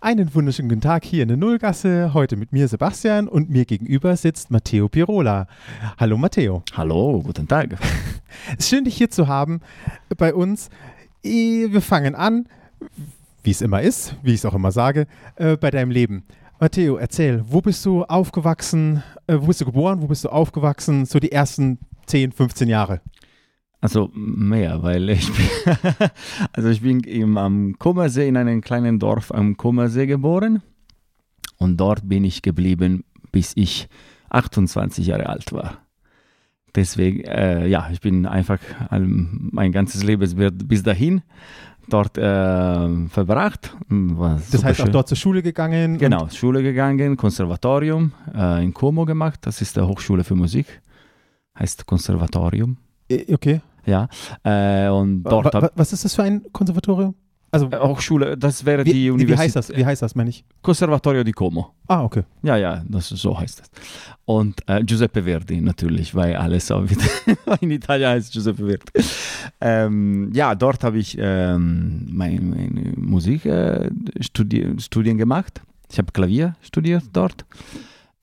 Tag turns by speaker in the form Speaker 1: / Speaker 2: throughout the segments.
Speaker 1: Einen wunderschönen guten Tag hier in der Nullgasse. Heute mit mir Sebastian und mir gegenüber sitzt Matteo Pirola. Hallo Matteo.
Speaker 2: Hallo, guten Tag.
Speaker 1: Es ist schön, dich hier zu haben bei uns. Wir fangen an, wie es immer ist, wie ich es auch immer sage, äh, bei deinem Leben. Matteo, erzähl, wo bist du aufgewachsen? Äh, wo bist du geboren? Wo bist du aufgewachsen? So die ersten 10, 15 Jahre.
Speaker 2: Also mehr, weil ich bin, also ich bin im, am Kummersee in einem kleinen Dorf am Kummersee geboren und dort bin ich geblieben, bis ich 28 Jahre alt war. Deswegen, äh, ja, ich bin einfach ähm, mein ganzes Leben bis- bis dahin dort äh, verbracht. War
Speaker 1: Das heißt auch
Speaker 2: superschön.
Speaker 1: dort zur Schule gegangen.
Speaker 2: Genau, Schule gegangen, Konservatorium äh, in Como gemacht. Das ist der Hochschule für Musik. Heißt Konservatorium.
Speaker 1: Okay.
Speaker 2: Ja. Äh, und dort
Speaker 1: wa- was ist das für ein Konservatorium? Also,
Speaker 2: äh, Hochschule, das wäre
Speaker 1: wie,
Speaker 2: die Universität.
Speaker 1: wie heißt das? Wie heißt das, meine ich?
Speaker 2: Conservatorio di Como.
Speaker 1: Ah, okay.
Speaker 2: Ja, ja, das, so heißt es. Und äh, Giuseppe Verdi natürlich, weil alles auch wieder in Italien heißt Giuseppe Verdi. Ähm, ja, dort habe ich ähm, meine, meine Musik äh, studi gemacht. Ich habe Klavier studiert dort.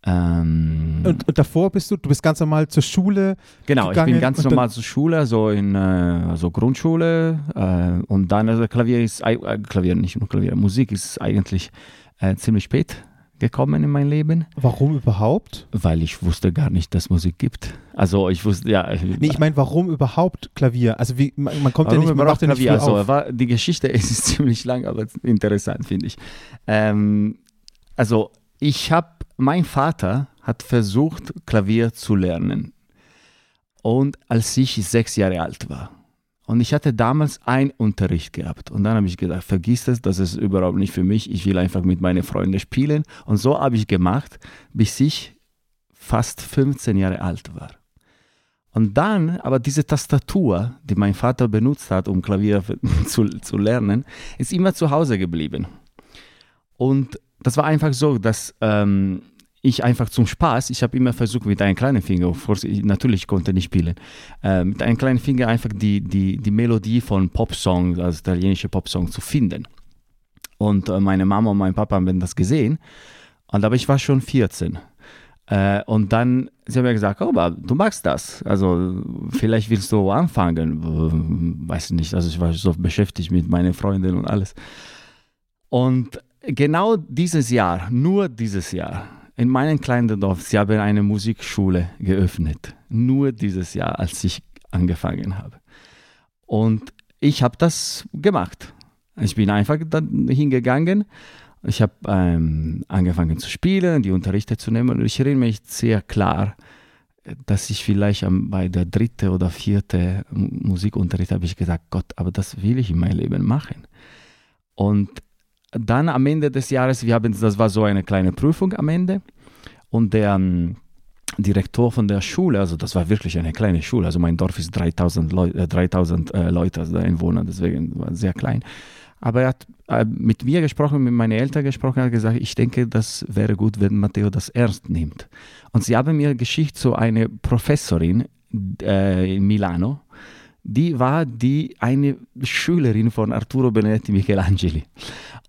Speaker 2: Ähm,
Speaker 1: Und, und davor bist du, du bist ganz normal zur Schule.
Speaker 2: Genau, ich
Speaker 1: gegangen
Speaker 2: bin ganz normal zur Schule, so in äh, also Grundschule äh, und dann also Klavier ist äh, Klavier nicht nur Klavier, Musik ist eigentlich äh, ziemlich spät gekommen in mein Leben,
Speaker 1: Warum überhaupt?
Speaker 2: weil ich wusste gar nicht, dass Musik gibt. Also ich wusste ja,
Speaker 1: Nee, ich meine, warum überhaupt Klavier? Also wie, man, man kommt ja nicht, man
Speaker 2: überhaupt
Speaker 1: macht ja nicht
Speaker 2: Also
Speaker 1: auf.
Speaker 2: die Geschichte ist ziemlich lang, aber interessant finde ich. Ähm, also ich habe, mein Vater hat versucht Klavier zu lernen und als ich sechs Jahre alt war. Und ich hatte damals einen Unterricht gehabt. Und dann habe ich gedacht, vergiss das, das ist überhaupt nicht für mich. Ich will einfach mit meinen Freunden spielen. Und so habe ich gemacht, bis ich fast 15 Jahre alt war. Und dann, aber diese Tastatur, die mein Vater benutzt hat, um Klavier zu, zu lernen, ist immer zu Hause geblieben. Und das war einfach so, dass ähm, ich einfach zum Spaß, ich habe immer versucht mit einem kleinen Finger, natürlich konnte ich nicht spielen, äh, mit einem kleinen Finger einfach die, die, die Melodie von Popsong, also italienische Popsong zu finden. Und äh, meine Mama und mein Papa haben das gesehen, und aber ich war schon 14. Äh, und dann, sie haben mir gesagt, oh, aber du magst das. Also vielleicht willst du anfangen. Weiß nicht, also ich war so beschäftigt mit meinen Freunden und alles. Und genau dieses Jahr, nur dieses Jahr, in meinem kleinen Dorf, sie haben eine Musikschule geöffnet. Nur dieses Jahr, als ich angefangen habe. Und ich habe das gemacht. Ich bin einfach dann hingegangen. Ich habe ähm, angefangen zu spielen, die Unterrichte zu nehmen. Und ich erinnere mich sehr klar, dass ich vielleicht am, bei der dritte oder vierte Mu- Musikunterricht habe ich gesagt, Gott, aber das will ich in meinem Leben machen. Und dann am Ende des Jahres, wir haben, das war so eine kleine Prüfung am Ende und der ähm, Direktor von der Schule, also das war wirklich eine kleine Schule, also mein Dorf ist 3000, Leu äh, 3000 äh, Leute, also Einwohner, deswegen war es sehr klein. Aber er hat äh, mit mir gesprochen, mit meinen Eltern gesprochen, hat gesagt, ich denke, das wäre gut, wenn Matteo das ernst nimmt. Und sie haben mir geschickt zu einer Professorin äh, in Milano, die war die eine Schülerin von Arturo Benedetti Michelangeli.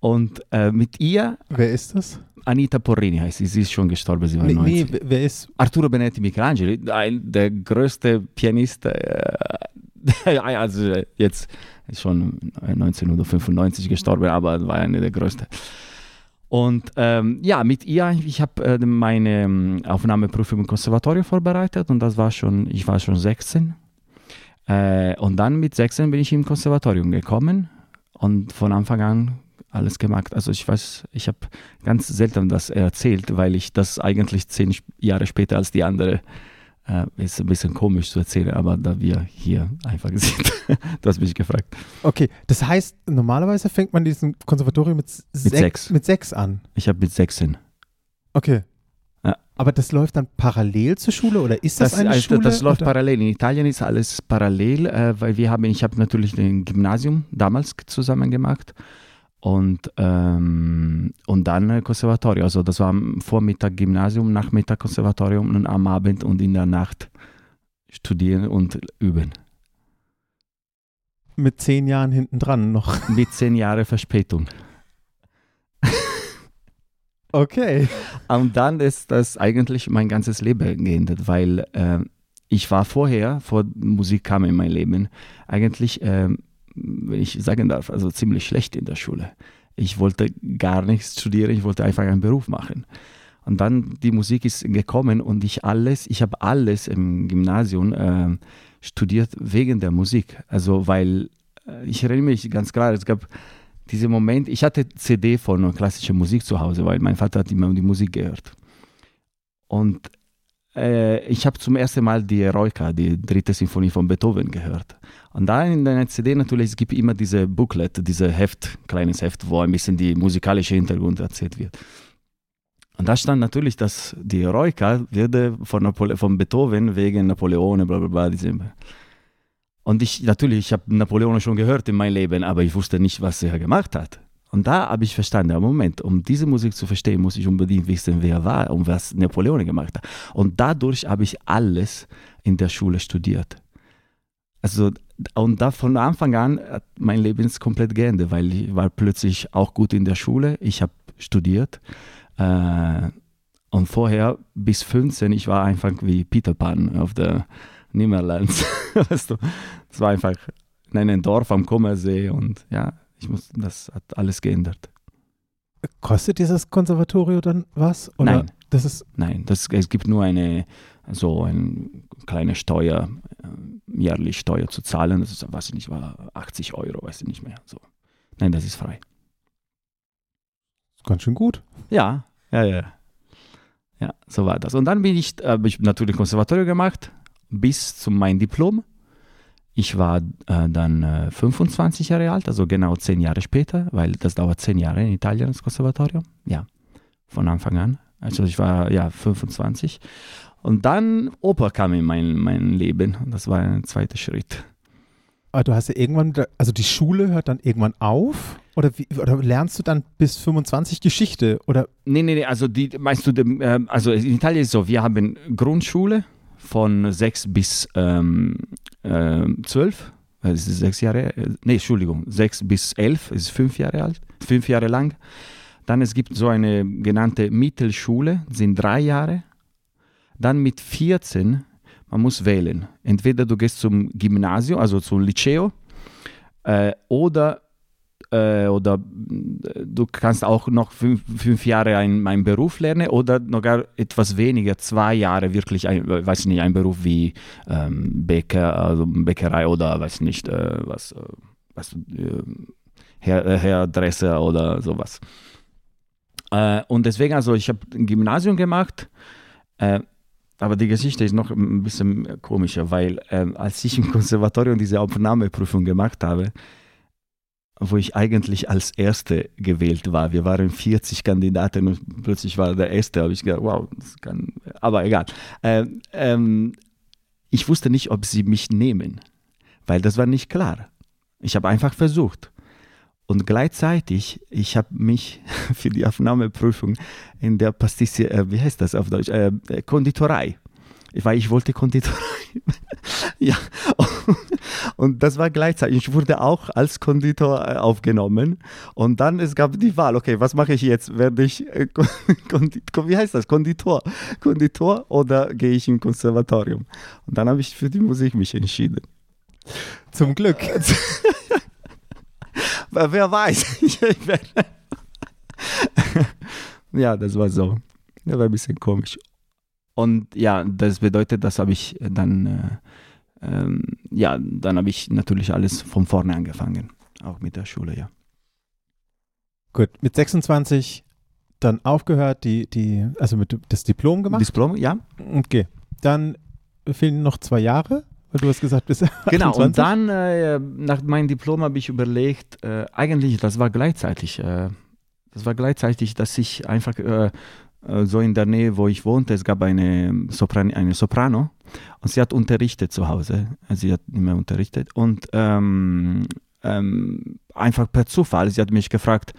Speaker 2: Und äh, mit ihr,
Speaker 1: Wer ist das?
Speaker 2: Anita Porrini heißt sie, sie ist schon gestorben, sie war
Speaker 1: Nee,
Speaker 2: 90.
Speaker 1: nee, wer- ist.
Speaker 2: Arturo Benedetti Michelangeli, ein, der größte Pianist, äh, also jetzt ist schon 1995 gestorben, aber war einer der größten. Und ähm, ja, mit ihr, ich habe äh, meine ähm, Aufnahmeprüfung im Konservatorium vorbereitet und das war schon, ich war schon 16. Äh, und dann mit 16 bin ich im Konservatorium gekommen und von Anfang an alles gemacht. Also ich weiß, ich habe ganz selten das erzählt, weil ich das eigentlich zehn Jahre später als die andere äh, ist ein bisschen komisch zu erzählen, aber da wir hier einfach sind, du hast mich gefragt.
Speaker 1: Okay, das heißt, normalerweise fängt man diesen Konservatorium mit, sech-
Speaker 2: sechs.
Speaker 1: mit sechs an.
Speaker 2: Ich habe mit 16.
Speaker 1: Okay.
Speaker 2: Ja.
Speaker 1: Aber das läuft dann parallel zur Schule oder ist das, eine
Speaker 2: also,
Speaker 1: Schule?
Speaker 2: das läuft
Speaker 1: oder?
Speaker 2: parallel. In Italien ist alles parallel, äh, weil wir haben, ich habe natürlich ein Gymnasium damals zusammen gemacht und, ähm, und dann äh, Konservatorium. Also das war am Vormittag Gymnasium, Nachmittag Konservatorium und am Abend und in der Nacht studieren und üben.
Speaker 1: Mit zehn Jahren hinten dran noch.
Speaker 2: Mit zehn Jahren Verspätung.
Speaker 1: Okay.
Speaker 2: Und dann ist das eigentlich mein ganzes Leben geendet, weil äh, ich war vorher, vor Musik kam in mein Leben, eigentlich, äh, wenn ich sagen darf, also ziemlich schlecht in der Schule. Ich wollte gar nichts studieren, ich wollte einfach einen Beruf machen. Und dann die Musik ist gekommen und ich alles, ich habe alles im Gymnasium äh, studiert wegen der Musik. Also weil äh, ich erinnere mich ganz klar, es gab diese Moment, ich hatte CD von klassischer Musik zu Hause, weil mein Vater hat immer die Musik gehört. Und ich habe zum ersten Mal die Eroica, die dritte Sinfonie von Beethoven gehört. Und da in der CD natürlich, es gibt immer diese Booklet, diese Heft, kleines Heft, wo ein bisschen die musikalische Hintergrund erzählt wird. Und da stand natürlich, dass die Eroica würde von, Napole von Beethoven wegen Napoleone, bla bla bla, diese und ich, natürlich, ich habe Napoleon schon gehört in meinem Leben, aber ich wusste nicht, was er gemacht hat. Und da habe ich verstanden, Moment, um diese Musik zu verstehen, muss ich unbedingt wissen, wer er war und was Napoleon gemacht hat. Und dadurch habe ich alles in der Schule studiert. Also, und da von Anfang an hat mein Leben komplett geändert, weil ich war plötzlich auch gut in der Schule. Ich habe studiert. Äh, und vorher bis 15, ich war einfach wie Peter Pan auf der Nimmerlands. weißt du, das war einfach in einem Dorf am Kummersee und ja, ich muss, das hat alles geändert.
Speaker 1: Kostet dieses Konservatorium dann was?
Speaker 2: Oder Nein.
Speaker 1: Das ist
Speaker 2: Nein, das, es gibt nur eine, so eine kleine Steuer, äh, jährlich Steuer zu zahlen. Das ist, weiß ich nicht, war 80 Euro, weiß ich nicht mehr. So. Nein, das ist frei.
Speaker 1: Ganz schön gut.
Speaker 2: Ja, ja, ja. Ja, so war das. Und dann bin ich, habe ich natürlich Konservatorium gemacht, bis zu meinem Diplom. Ich war äh, dann äh, 25 Jahre alt, also genau zehn Jahre später, weil das dauert zehn Jahre in Italien, das Konservatorium. Ja, von Anfang an. Also ich war ja 25. Und dann Oper kam in mein, mein Leben. Das war ein zweiter Schritt.
Speaker 1: Aber du hast ja irgendwann, also die Schule hört dann irgendwann auf? Oder, wie, oder lernst du dann bis 25 Geschichte? Oder?
Speaker 2: Nee, nee, nee, also die, meinst du, äh, also in Italien ist es so, wir haben Grundschule, von sechs bis ähm, äh, zwölf. Das ist sechs Jahre, äh, nee, Entschuldigung, sechs bis elf, ist fünf Jahre alt, fünf Jahre lang. Dann es gibt so eine genannte Mittelschule, sind drei Jahre. Dann mit 14, man muss wählen. Entweder du gehst zum Gymnasium, also zum Liceo, äh, oder äh, oder äh, du kannst auch noch fünf, fünf Jahre einen, Beruf lernen oder noch gar etwas weniger, zwei Jahre wirklich, ein, weiß nicht, ein Beruf wie ähm, Bäcker, also Bäckerei oder weiß nicht, äh, was, äh, was äh, Herr, oder sowas. Äh, und deswegen, also ich habe ein Gymnasium gemacht, aber die Geschichte ist noch ein bisschen komischer, weil als ich im Konservatorium diese Aufnahmeprüfung gemacht habe, wo ich eigentlich als Erste gewählt war. Wir waren 40 Kandidaten und plötzlich war der Erste. habe ich gedacht, wow, das kann, aber egal. Ähm, ähm, ich wusste nicht, ob sie mich nehmen, weil das war nicht klar. Ich habe einfach versucht. Und gleichzeitig, ich habe mich für die Aufnahmeprüfung in der Pastisserie, äh, wie heißt das auf Deutsch, äh, Konditorei weil ich wollte Konditorei. ja, und das war gleichzeitig. Ich wurde auch als Konditor äh, aufgenommen und dann es gab die Wahl. Okay, was mache ich jetzt? Werde ich äh, wie heißt das? Konditor, Konditor oder gehe ich im Konservatorium? Und dann habe ich für die Musik mich entschieden.
Speaker 1: Zum Glück.
Speaker 2: Wer weiß? ja, das war so. Das war ein bisschen komisch. Und ja, das bedeutet, das habe ich dann, äh, ähm, ja, dann habe ich natürlich alles von vorne angefangen, auch mit der Schule, ja.
Speaker 1: Gut, mit 26 dann aufgehört, die, die, also mit das Diplom gemacht?
Speaker 2: Diplom, ja.
Speaker 1: Okay, dann fehlen noch zwei Jahre, weil du hast gesagt, bis
Speaker 2: Genau, 28. und dann äh, nach meinem Diplom habe ich überlegt, äh, eigentlich, das war gleichzeitig, äh, das war gleichzeitig, dass ich einfach äh, äh, so in der Nähe, wo ich wohnte, es gab eine, Sopran eine Soprano und sie hat unterrichtet zu Hause. Sie hat immer unterrichtet und ähm, ähm, einfach per Zufall, sie hat mich gefragt,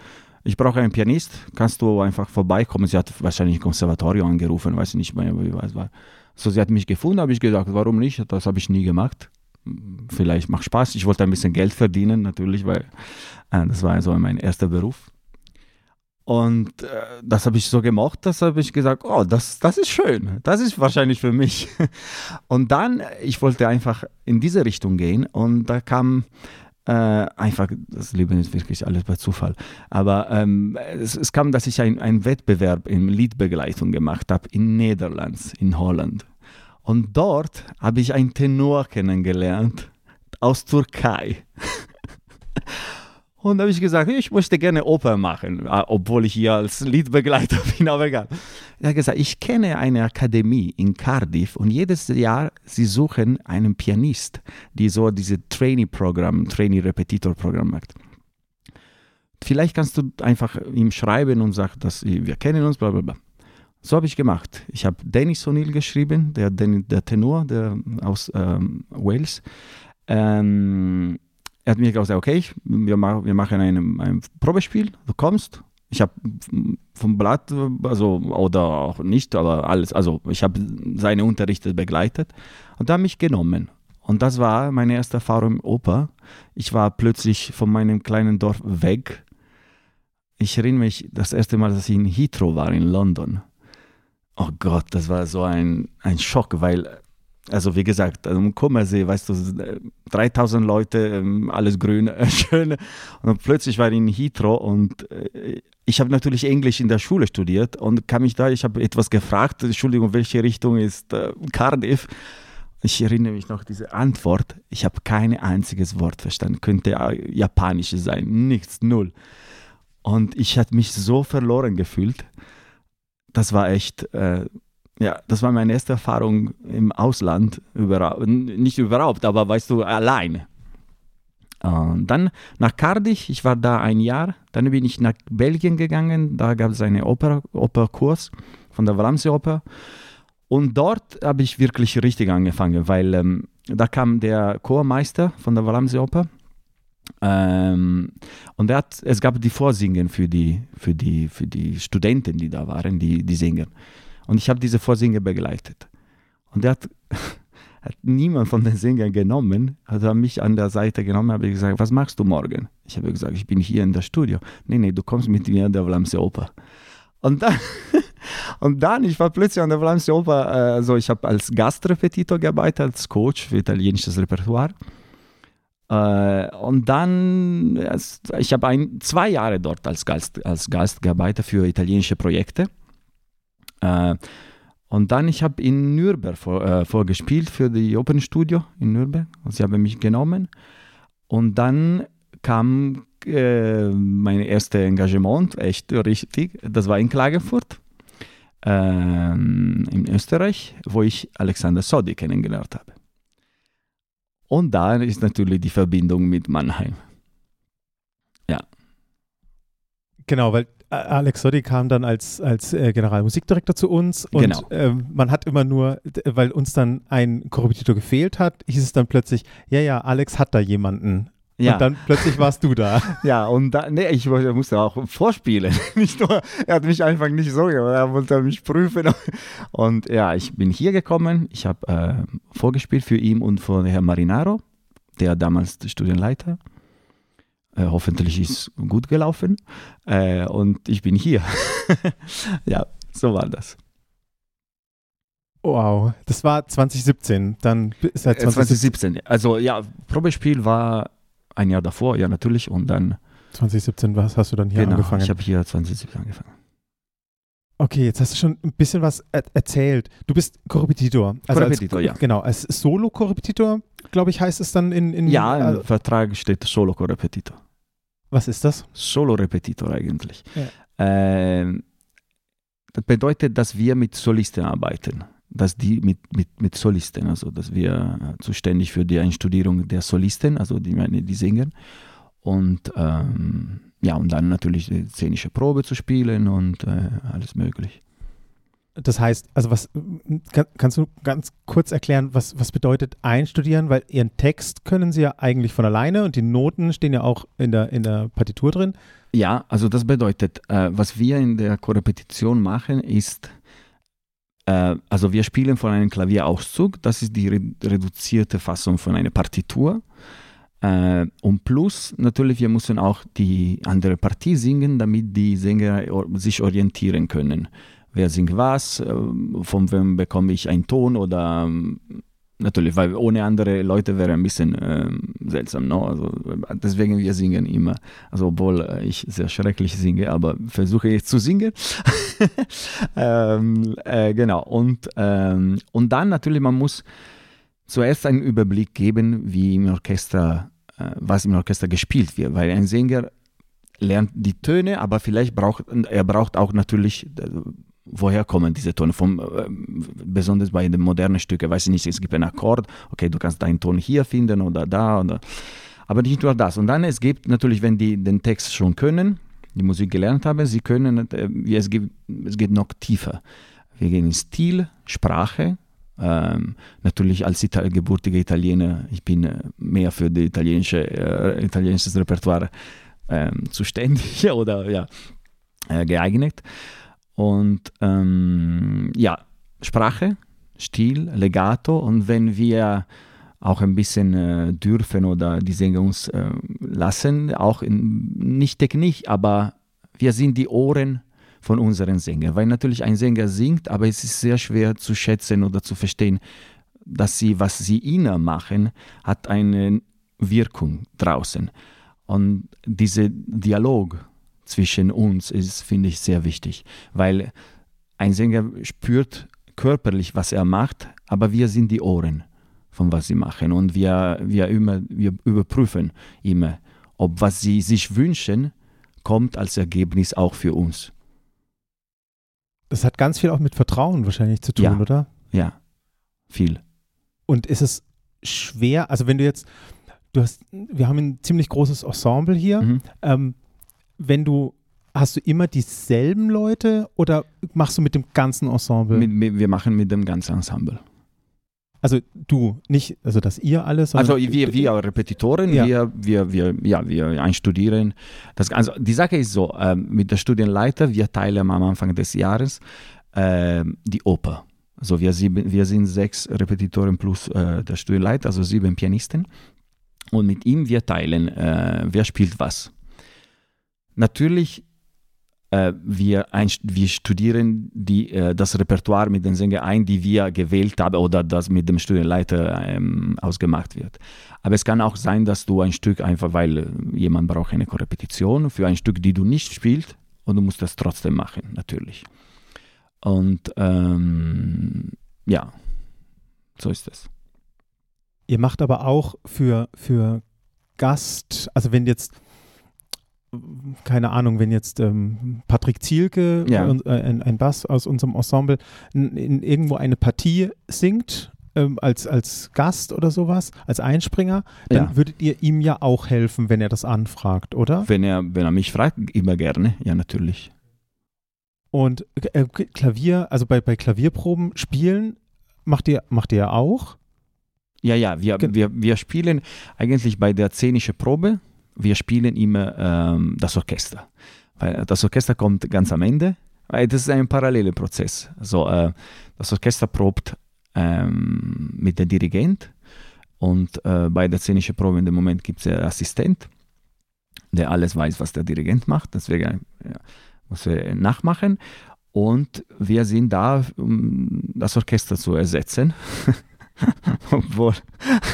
Speaker 2: ich brauche einen Pianist, kannst du einfach vorbeikommen? Sie hat wahrscheinlich ein Konservatorium angerufen, weiß nicht mehr, wie es war. So, sie hat mich gefunden, habe ich gesagt, warum nicht? Das habe ich nie gemacht. Vielleicht macht Spaß. Ich wollte ein bisschen Geld verdienen, natürlich, weil äh, das war so mein erster Beruf. Und äh, das habe ich so gemacht, das habe ich gesagt, oh, das, das ist schön, das ist wahrscheinlich für mich. Und dann, ich wollte einfach in diese Richtung gehen und da kam äh, einfach, das Leben ist wirklich alles bei Zufall, aber ähm, es, es, kam, dass ich einen Wettbewerb in Liedbegleitung gemacht habe in Niederlands, in Holland. Und dort habe ich einen Tenor kennengelernt aus Türkei. Und da habe ich gesagt, ich möchte gerne Oper machen, äh, obwohl ich hier als Liedbegleiter bin, aber egal. Er hat gesagt, ich kenne eine Akademie in Cardiff und jedes Jahr sie suchen einen Pianist, die so diese Trainee-Programm, Trainee-Repetitor-Programm macht. Vielleicht kannst du einfach ihm schreiben und sagen, dass wir kennen uns, bla bla bla. So habe ich gemacht. Ich habe Dennis O'Neill geschrieben, der, der Tenor der, aus ähm, Wales. Ähm, er hat mir gesagt, okay, wir, machen, wir machen ein, ein Probespiel, du kommst. Ich habe vom Blatt, also oder auch nicht, aber alles, also ich habe seine Unterrichte begleitet und da mich genommen. Und das war meine erste Erfahrung im Oper. Ich war plötzlich von meinem kleinen Dorf weg. Ich erinnere mich, das erste Mal, dass ich in Heathrow war, in London. Oh Gott, das war so ein, ein Schock, weil also wie gesagt, am Kummersee, weißt du, 3000 Leute, ähm, alles grün, schön. Und plötzlich war ich in Heathrow und äh, ich habe natürlich Englisch in der Schule studiert und kam ich da, ich habe etwas gefragt, Entschuldigung, welche Richtung ist äh, Cardiff? Ich erinnere mich noch diese Antwort. Ich habe kein einziges Wort verstanden. Könnte japanisch sein, nichts, null. Und ich hatte mich so verloren gefühlt. Das war echt äh, ja, das war meine erste Erfahrung im Ausland, überhaupt, nicht überhaupt, aber weißt du, alleine. Und dann nach Cardiff, ich war da ein Jahr, dann bin ich nach Belgien gegangen, da gab es einen Oper, Operkurs von der Valence Oper. Und dort habe ich wirklich richtig angefangen, weil ähm, da kam der Chormeister von der Valence Oper ähm, und er hat, es gab die Vorsingen für die, für, die, für die Studenten, die da waren, die, die singen. Und ich habe diese Vorsinger begleitet. Und er hat, hat niemand von den Singern genommen, hat er mich an der Seite genommen, habe gesagt, was machst du morgen? Ich habe gesagt, ich bin hier in der Studio. Nee, nee, du kommst mit mir in der Vlamse Oper. Und dann, und dann, ich war plötzlich an der Vlamse Oper, also ich habe als Gastrepetitor gearbeitet, als Coach für italienisches Repertoire. Äh, und dann, ich habe zwei Jahre dort als Gast, als Gast gearbeitet für italienische Projekte. Äh, und dann, ich habe in Nürnberg vor, äh, vorgespielt für die Open Studio in Nürnberg. Und sie haben mich genommen. Und dann kam äh, mein erstes Engagement, echt richtig. Das war in Klagenfurt, äh, in Österreich, wo ich Alexander Sodi kennengelernt habe. Und da ist natürlich die Verbindung mit Mannheim. Ja.
Speaker 1: Genau, weil Alex Soddy kam dann als, als äh, Generalmusikdirektor zu uns und genau. äh, man hat immer nur, weil uns dann ein Korrepetitor gefehlt hat, hieß es dann plötzlich, ja, ja, Alex hat da jemanden. Ja. Und dann plötzlich warst du da.
Speaker 2: Ja, und da, nee, ich musste auch vorspielen. nicht nur, er hat mich einfach nicht so gemacht, er wollte mich prüfen. Und ja, ich bin hier gekommen, ich habe äh, vorgespielt für ihn und für Herrn Marinaro, der damals Studienleiter. Äh, hoffentlich ist es gut gelaufen. Äh, und ich bin hier. ja, so war das.
Speaker 1: Wow, das war 2017, dann
Speaker 2: seit 2017. 2017. Also ja, Probespiel war ein Jahr davor, ja natürlich, und dann
Speaker 1: 2017, was hast du dann hier genau, angefangen?
Speaker 2: ich habe hier 2017 angefangen.
Speaker 1: Okay, jetzt hast du schon ein bisschen was er erzählt. Du bist Korrepetitor.
Speaker 2: Also Korrepetitor, ja.
Speaker 1: Genau, als Solo-Korrepetitor, glaube ich, heißt es dann in... in
Speaker 2: ja, im äh, Vertrag steht Solo-Korrepetitor.
Speaker 1: Was ist das?
Speaker 2: Solo-Repetitor eigentlich. Ja. Äh, das bedeutet, dass wir mit Solisten arbeiten. Dass die mit, mit, mit Solisten, also dass wir zuständig für die Einstudierung der Solisten, also die, die singen. Und ähm, ja, und dann natürlich die szenische Probe zu spielen und äh, alles möglich.
Speaker 1: Das heißt, also was kannst du ganz kurz erklären, was, was bedeutet einstudieren? Weil ihren Text können sie ja eigentlich von alleine und die Noten stehen ja auch in der, in der Partitur drin.
Speaker 2: Ja, also das bedeutet, äh, was wir in der Korrepetition machen, ist, äh, also wir spielen von einem Klavierauszug, das ist die re reduzierte Fassung von einer Partitur. Äh, und plus natürlich, wir müssen auch die andere Partie singen, damit die Sänger sich orientieren können. Wer singt was, äh, von wem bekomme ich einen Ton oder ähm, natürlich, weil ohne andere Leute wäre ein bisschen äh, seltsam. No? Also, deswegen wir singen immer. Also obwohl äh, ich sehr schrecklich singe, aber versuche jetzt zu singen. ähm, äh, genau. Und, ähm, und dann natürlich, man muss zuerst einen Überblick geben, wie im Orchester, äh, was im Orchester gespielt wird, weil ein Sänger lernt die Töne, aber vielleicht braucht er braucht auch natürlich äh, woher kommen diese Töne? Vom, äh, besonders bei den modernen Stücken, weiß ich nicht, es gibt einen Akkord, okay, du kannst deinen Ton hier finden oder da oder aber nicht nur das. Und dann es gibt natürlich, wenn die den Text schon können, die Musik gelernt haben, sie können, äh, es, gibt, es geht noch tiefer. Wir gehen in Stil, Sprache, ähm, natürlich als Ital gebürtiger Italiener, ich bin äh, mehr für das italienische, äh, italienisches Repertoire ähm, zuständig oder ja, äh, geeignet. Und ähm, ja, Sprache, Stil, Legato und wenn wir auch ein bisschen äh, dürfen oder die Sänger uns äh, lassen, auch in, nicht Technik, aber wir sind die Ohren von unseren Sängern, weil natürlich ein Sänger singt, aber es ist sehr schwer zu schätzen oder zu verstehen, dass sie, was sie innen machen, hat eine Wirkung draußen. Und dieser Dialog zwischen uns ist, finde ich, sehr wichtig, weil ein Sänger spürt körperlich, was er macht, aber wir sind die Ohren von was sie machen und wir, wir, immer, wir überprüfen immer, ob was sie sich wünschen, kommt als Ergebnis auch für uns.
Speaker 1: Das hat ganz viel auch mit Vertrauen wahrscheinlich zu tun,
Speaker 2: ja.
Speaker 1: oder?
Speaker 2: Ja, viel.
Speaker 1: Und ist es schwer, also wenn du jetzt, du hast, wir haben ein ziemlich großes Ensemble hier, mhm. ähm, wenn du, hast du immer dieselben Leute oder machst du mit dem ganzen Ensemble?
Speaker 2: Mit, mit, wir machen mit dem ganzen Ensemble.
Speaker 1: Also du, nicht, also dass ihr alles.
Speaker 2: Also wir, wir Repetitoren, ja. wir, wir, wir, ja, wir einstudieren. Das, also die Sache ist so, äh, mit der Studienleiter, wir teilen am Anfang des Jahres äh, die Oper. Also wir, sieben, wir sind sechs Repetitoren plus äh, der Studienleiter, also sieben Pianisten. Und mit ihm wir teilen, äh, wer spielt was. Natürlich, äh, wir, ein, wir studieren die, äh, das Repertoire mit den Sängern ein, die wir gewählt haben oder das mit dem Studienleiter ähm, ausgemacht wird. Aber es kann auch sein, dass du ein Stück einfach, weil äh, jemand braucht eine Korrepetition für ein Stück, die du nicht spielst und du musst das trotzdem machen, natürlich. Und ähm, ja, so ist es.
Speaker 1: Ihr macht aber auch für, für Gast, also wenn jetzt keine Ahnung, wenn jetzt ähm, Patrick Zielke,
Speaker 2: ja.
Speaker 1: äh, ein, ein, Bass aus unserem Ensemble, in, in irgendwo eine Partie singt, ähm, als, als Gast oder sowas, als Einspringer, dann ja. würdet ihr ihm ja auch helfen, wenn er das anfragt, oder?
Speaker 2: Wenn er, wenn er mich fragt, immer gerne, ja, natürlich.
Speaker 1: Und äh, Klavier, also bei, bei Klavierproben spielen, macht ihr, macht ihr auch?
Speaker 2: Ja, ja, wir, wir, wir spielen eigentlich bei der szenischen Probe wir spielen immer ähm, das Orchester. Weil das Orchester kommt ganz am Ende, weil das ist ein paralleler Prozess. Also, äh, das Orchester probt ähm, mit dem Dirigent und äh, bei der szenischen Probe in dem Moment gibt es einen Assistent, der alles weiß, was der Dirigent macht. Deswegen ja, muss er nachmachen. Und wir sind da, um das Orchester zu ersetzen. Obwohl,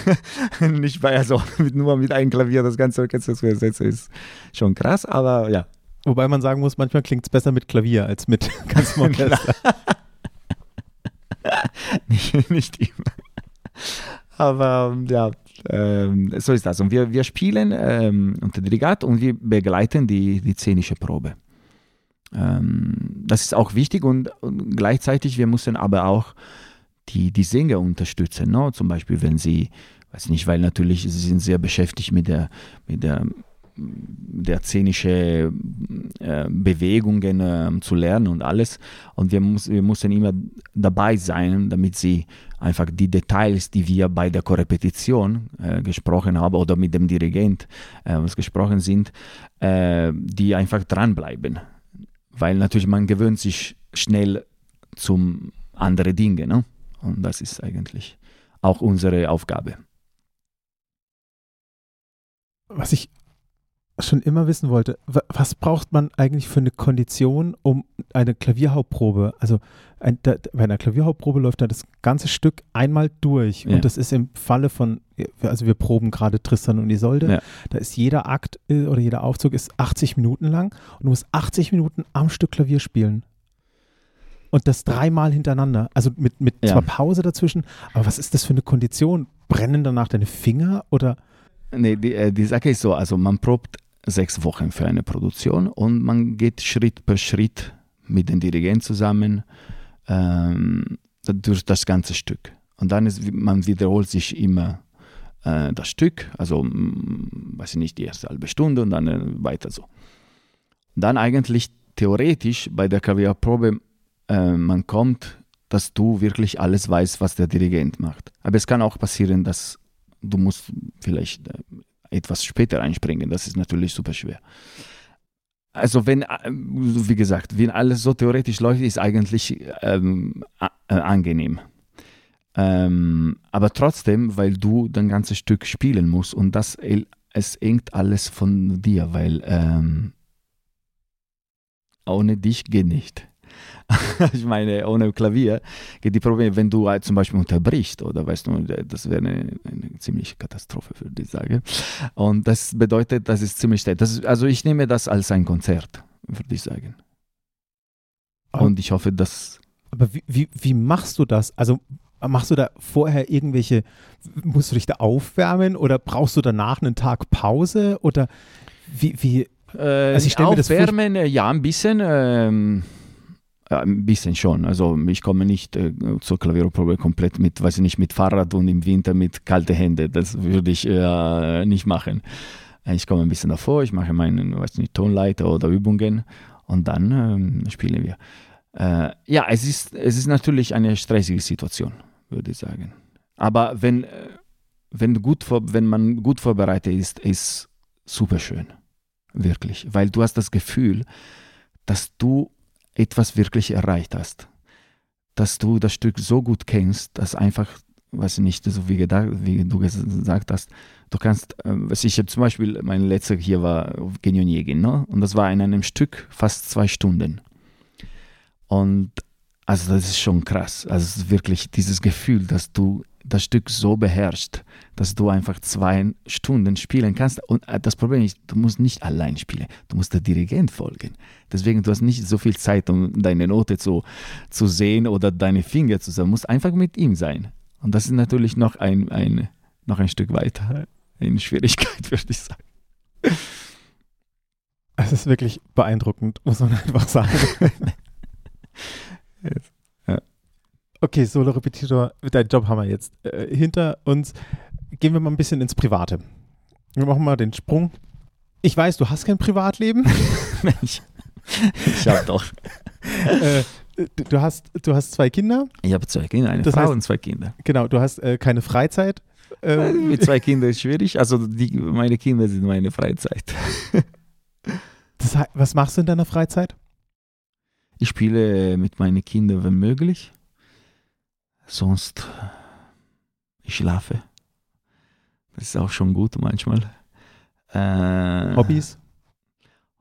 Speaker 2: nicht bei, also nur mit einem Klavier das ganze Orchester zu ersetzen, ist schon krass, aber ja.
Speaker 1: Wobei man sagen muss, manchmal klingt es besser mit Klavier als mit ganzem Orchester.
Speaker 2: nicht, nicht immer. Aber ja, ähm, so ist das. Und wir, wir spielen ähm, unter Dirigat und wir begleiten die, die szenische Probe. Ähm, das ist auch wichtig und, und gleichzeitig, wir müssen aber auch die, die Sänger unterstützen. No? Zum Beispiel, wenn sie, weiß nicht, weil natürlich sie sind sehr beschäftigt mit der, mit der, der szenische äh, Bewegungen äh, zu lernen und alles. Und wir, muss, wir müssen immer dabei sein, damit sie einfach die Details, die wir bei der Korrepetition äh, gesprochen haben oder mit dem Dirigent äh, was gesprochen sind, äh, die einfach dranbleiben. Weil natürlich man gewöhnt sich schnell zum andere Dinge. Ne? Und das ist eigentlich auch unsere Aufgabe.
Speaker 1: was ich schon immer wissen wollte, was braucht man eigentlich für eine Kondition, um eine Klavierhauptprobe, also ein, da, bei einer Klavierhauptprobe läuft da das ganze Stück einmal durch ja. und das ist im Falle von, also wir proben gerade Tristan und Isolde, ja. da ist jeder Akt äh, oder jeder Aufzug ist 80 Minuten lang und du musst 80 Minuten am Stück Klavier spielen. Und das dreimal hintereinander, also mit, mit ja. zwar Pause dazwischen, aber was ist das für eine Kondition? Brennen danach deine Finger oder?
Speaker 2: Nee, die, äh, die Sache ist so, also man probt sechs Wochen für eine Produktion und man geht Schritt per Schritt mit dem Dirigent zusammen ähm, durch das ganze Stück. Und dann ist man wiederholt sich immer äh, das Stück, also weiß ich nicht, die erste halbe Stunde und dann äh, weiter so. Dann eigentlich theoretisch bei der Klavierprobe, äh, man kommt, dass du wirklich alles weißt, was der Dirigent macht. Aber es kann auch passieren, dass du musst vielleicht äh, etwas später einspringen. Das ist natürlich super schwer. Also wenn, äh, wie gesagt, wenn alles so theoretisch läuft, ist eigentlich ähm, äh, angenehm. Ähm, aber trotzdem, weil du dein ganzes Stück spielen musst und das es hängt alles von dir, weil ähm, ohne dich geht nicht. ich meine, ohne Klavier geht die Probleme, wenn du halt zum Beispiel unterbrichst, oder weißt du, das wäre eine, eine ziemliche Katastrophe, würde ich sagen. Und das bedeutet, das ist ziemlich steil. also ich nehme das als ein Konzert, würde ich sagen. Und ich hoffe, dass.
Speaker 1: Aber wie, wie, wie machst du das? Also machst du da vorher irgendwelche, musst du dich da aufwärmen oder brauchst du danach einen Tag Pause oder wie, wie
Speaker 2: äh, also ich stelle mir das Aufwärmen, ja, ein bisschen. Ähm, ein bisschen schon. Also ich komme nicht äh, zur Klavierprobe komplett mit, weiß ich nicht, mit Fahrrad und im Winter mit kalten Händen. Das würde ich äh, nicht machen. Ich komme ein bisschen davor, ich mache meinen, weiß nicht, Tonleiter oder Übungen und dann ähm, spielen wir. Äh, ja, es ist, es ist natürlich eine stressige Situation, würde ich sagen. Aber wenn, äh, wenn, gut vor, wenn man gut vorbereitet ist, ist super schön. Wirklich. Weil du hast das Gefühl, dass du etwas wirklich erreicht hast. Dass du das Stück so gut kennst, dass einfach, weiß ich nicht, so wie, gedacht, wie du gesagt hast, du kannst, äh, was ich zum Beispiel, mein letzter hier war Genion Jegin, ne? und das war in einem Stück fast zwei Stunden. Und also das ist schon krass. Also wirklich dieses Gefühl, dass du das Stück so beherrscht, dass du einfach zwei Stunden spielen kannst. Und äh, das Problem ist, du musst nicht allein spielen, du musst der Dirigent folgen. Deswegen, du hast nicht so viel Zeit, um deine Note zu, zu sehen oder deine Finger zu sehen. Du musst einfach mit ihm sein. Und das ist natürlich noch ein, ein, noch ein Stück weiter in Schwierigkeit, würde ich sagen.
Speaker 1: Es ist wirklich beeindruckend, muss man einfach sagen. Okay, Solo-Repetitor, deinen Job haben wir jetzt äh, hinter uns. Gehen wir mal ein bisschen ins Private. Wir machen mal den Sprung. Ich weiß, du hast kein Privatleben.
Speaker 2: Mensch, ich hab doch.
Speaker 1: äh, du, hast, du hast zwei Kinder.
Speaker 2: Ich habe zwei Kinder, eine das Frau heißt, und zwei Kinder.
Speaker 1: Genau, du hast äh, keine Freizeit.
Speaker 2: Äh, Mit zwei Kindern ist schwierig. Also die, meine Kinder sind meine Freizeit.
Speaker 1: das heißt, was machst du in deiner Freizeit?
Speaker 2: Ich spiele mit meinen Kindern, wenn möglich. Sonst, ich schlafe. Das ist auch schon gut manchmal.
Speaker 1: Äh, Hobbys?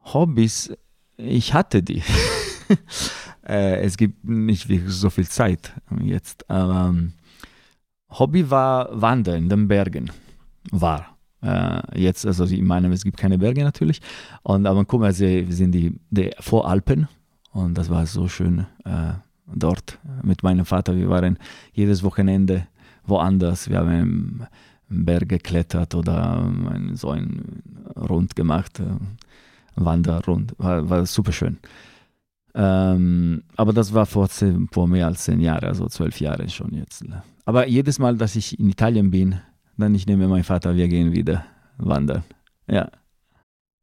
Speaker 2: Hobbys, ich hatte die. äh, es gibt nicht wirklich so viel Zeit jetzt. Aber ähm, Hobby war Wandern in den Bergen. War. Äh, jetzt, also ich meine, es gibt keine Berge natürlich. Und, aber guck mal, wir sind die, die Voralpen und das war so schön. Äh, dort mit meinem Vater. Wir waren jedes Wochenende woanders. Wir haben Berg geklettert oder so ein Rund gemacht, äh, Wanderrund. War, war super schön. Ähm, aber das war vor, zehn, vor mehr als zehn Jahren, also zwölf Jahre schon jetzt. Aber jedes Mal, dass ich in Italien bin, dann ich nehme meinen Vater, wir gehen wieder wandern. Ja.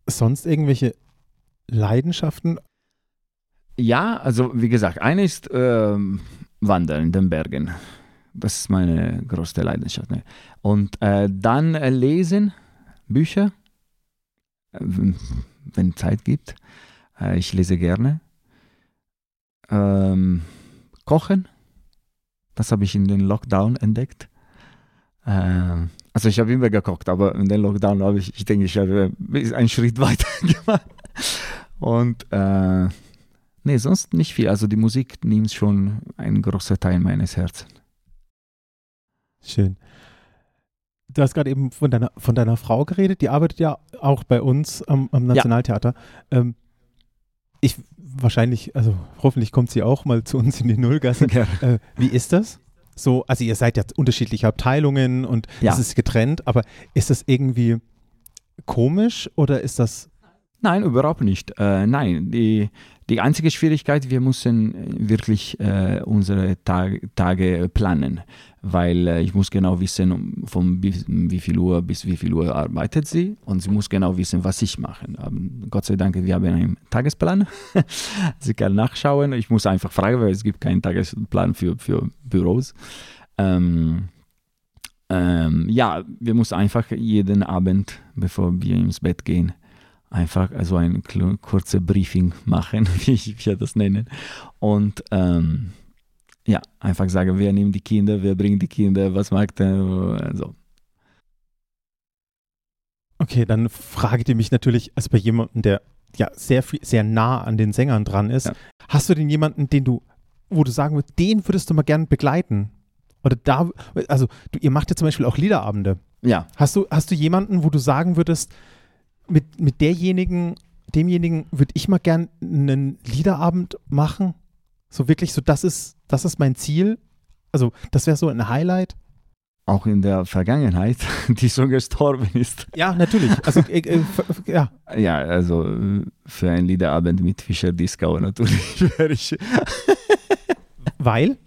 Speaker 1: Sonst irgendwelche Leidenschaften
Speaker 2: ja, also wie gesagt, eine ist ähm, Wandern in den Bergen. Das ist meine größte Leidenschaft. Ne? Und äh, dann äh, lesen, Bücher, äh, wenn Zeit gibt. Äh, ich lese gerne. Ähm, kochen, das habe ich in den Lockdown entdeckt. Ähm, also ich habe immer gekocht, aber in den Lockdown habe ich, ich denke, ich habe einen Schritt weiter gemacht. Und äh, nee, sonst nicht viel. Also die Musik nimmt schon einen großen Teil meines Herzens.
Speaker 1: Schön. Du hast gerade eben von deiner, von deiner Frau geredet, die arbeitet ja auch bei uns am, am Nationaltheater. Ja. Ähm, ich wahrscheinlich, also hoffentlich kommt sie auch mal zu uns in die Nullgasse. Ja. Äh, wie ist das? So, also ihr seid ja unterschiedliche Abteilungen und ja. es ist getrennt, aber ist das irgendwie komisch oder ist das
Speaker 2: Nein, überhaupt nicht. Äh, nein, die, die einzige Schwierigkeit, wir müssen wirklich äh, unsere Tag, Tage planen, weil äh, ich muss genau wissen, von wie, viel Uhr bis wie viel Uhr arbeitet sie und sie muss genau wissen, was ich mache. Ähm, Gott sei Dank, wir haben einen Tagesplan. sie kann nachschauen. Ich muss einfach fragen, weil es gibt keinen Tagesplan für, für Büros. Ähm, ähm, ja, wir müssen einfach jeden Abend, bevor wir ins Bett gehen, einfach also ein kurzes Briefing machen, wie ich, wie das nenne. Und ähm, ja, einfach sagen, wer nimmt die Kinder, wer bringt die Kinder, was mag der, also.
Speaker 1: Okay, dann fragt ihr mich natürlich, also bei jemandem, der ja sehr viel, sehr nah an den Sängern dran ist, ja. hast du denn jemanden, den du, wo du sagen würdest, den würdest du mal gern begleiten? Oder da, also du, ihr macht ja zum Beispiel auch Liederabende.
Speaker 2: Ja.
Speaker 1: Hast du, hast du jemanden, wo du sagen würdest, mit, mit derjenigen, demjenigen würde ich mal gern einen Liederabend machen. So wirklich, so das ist, das ist mein Ziel. Also, das wäre so ein Highlight.
Speaker 2: Auch in der Vergangenheit, die schon gestorben ist.
Speaker 1: Ja, natürlich. Also, äh, äh, ja.
Speaker 2: Ja, also für einen Liederabend mit Fischer Disco natürlich wäre ich.
Speaker 1: Weil?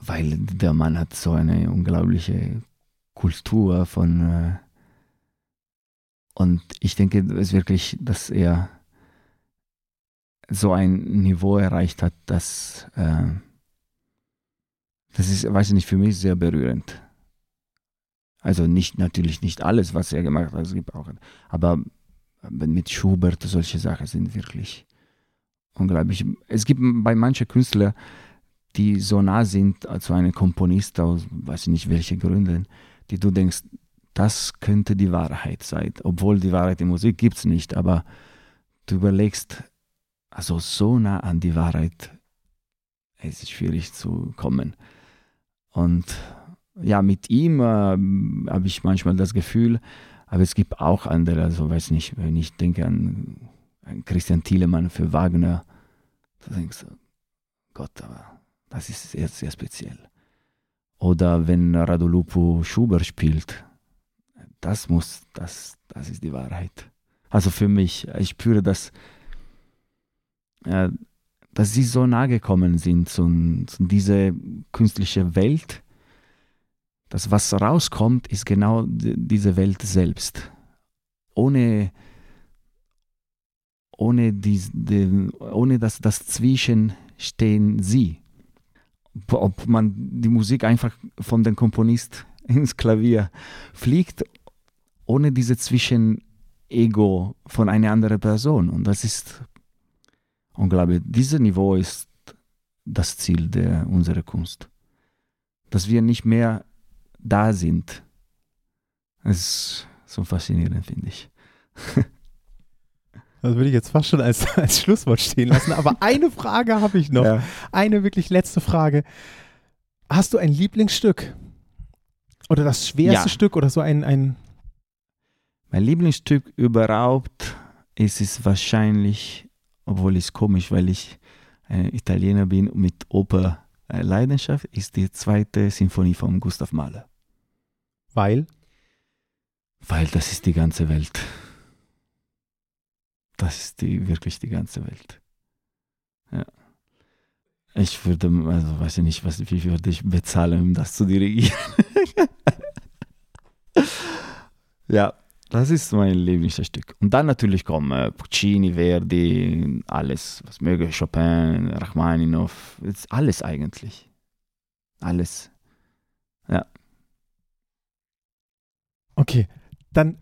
Speaker 2: Weil der Mann hat so eine unglaubliche Kultur von äh, und ich denke es wirklich, dass er so ein Niveau erreicht hat, dass äh, das ist, weiß ich nicht, für mich sehr berührend. Also nicht, natürlich nicht alles, was er gemacht hat, auch, aber mit Schubert solche Sachen sind wirklich unglaublich. Es gibt bei manchen Künstlern, die so nah sind zu einem Komponist aus, weiß ich nicht welche Gründen, die du denkst, das könnte die Wahrheit sein. Obwohl die Wahrheit in Musik gibt es nicht, aber du überlegst, also so nah an die Wahrheit, es ist schwierig zu kommen. Und ja, mit ihm äh, habe ich manchmal das Gefühl, aber es gibt auch andere, also weiß nicht, wenn ich denke an, an Christian Thielemann für Wagner, da denkst du, Gott, aber das ist sehr, sehr speziell. Oder wenn Radulupu Schubert spielt, das muss, das, das ist die Wahrheit. Also für mich, ich spüre, dass, äh, dass sie so nahe gekommen sind zu, zu dieser künstlichen Welt, dass was rauskommt, ist genau diese Welt selbst. Ohne, ohne, die, die, ohne das, das Zwischen stehen sie. Ob man die Musik einfach von dem Komponist ins Klavier fliegt ohne diese Zwischenego von einer anderen Person. Und das ist unglaublich. Dieses Niveau ist das Ziel der, unserer Kunst. Dass wir nicht mehr da sind. Das ist so faszinierend, finde ich.
Speaker 1: Das würde ich jetzt fast schon als, als Schlusswort stehen lassen. Aber eine Frage habe ich noch. Ja. Eine wirklich letzte Frage. Hast du ein Lieblingsstück? Oder das schwerste ja. Stück oder so ein, ein
Speaker 2: mein Lieblingsstück überhaupt ist es wahrscheinlich, obwohl es komisch, weil ich ein Italiener bin mit Oper äh, Leidenschaft, ist die zweite Sinfonie von Gustav Mahler.
Speaker 1: Weil?
Speaker 2: Weil das ist die ganze Welt. Das ist die, wirklich die ganze Welt. Ja. Ich würde, also weiß ich nicht, was, wie würde ich bezahlen, um das zu dirigieren. ja, das ist mein Lieblingsstück. Und dann natürlich kommen äh, Puccini, Verdi, alles, was möge, Chopin, Rachmaninoff, alles eigentlich. Alles. Ja.
Speaker 1: Okay, dann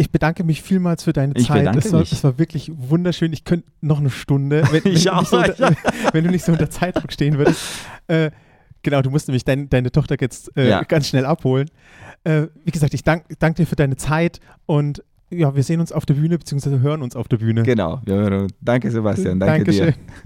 Speaker 1: ich bedanke mich vielmals für deine
Speaker 2: ich
Speaker 1: Zeit.
Speaker 2: Es
Speaker 1: war, es war, wirklich wunderschön. Ich könnte noch eine Stunde, wenn, wenn, du, nicht so unter, wenn du nicht so unter Zeitdruck stehen würdest. Äh, Genau, du musst nämlich dein, deine Tochter jetzt äh,
Speaker 2: Ja.
Speaker 1: ganz schnell abholen. Äh, wie gesagt, ich danke dank dir für deine Zeit und ja, wir sehen uns auf der Bühne, beziehungsweise hören uns auf der Bühne.
Speaker 2: Genau. Wir hören uns. Danke, Sebastian. Danke
Speaker 1: Dankeschön.
Speaker 2: dir.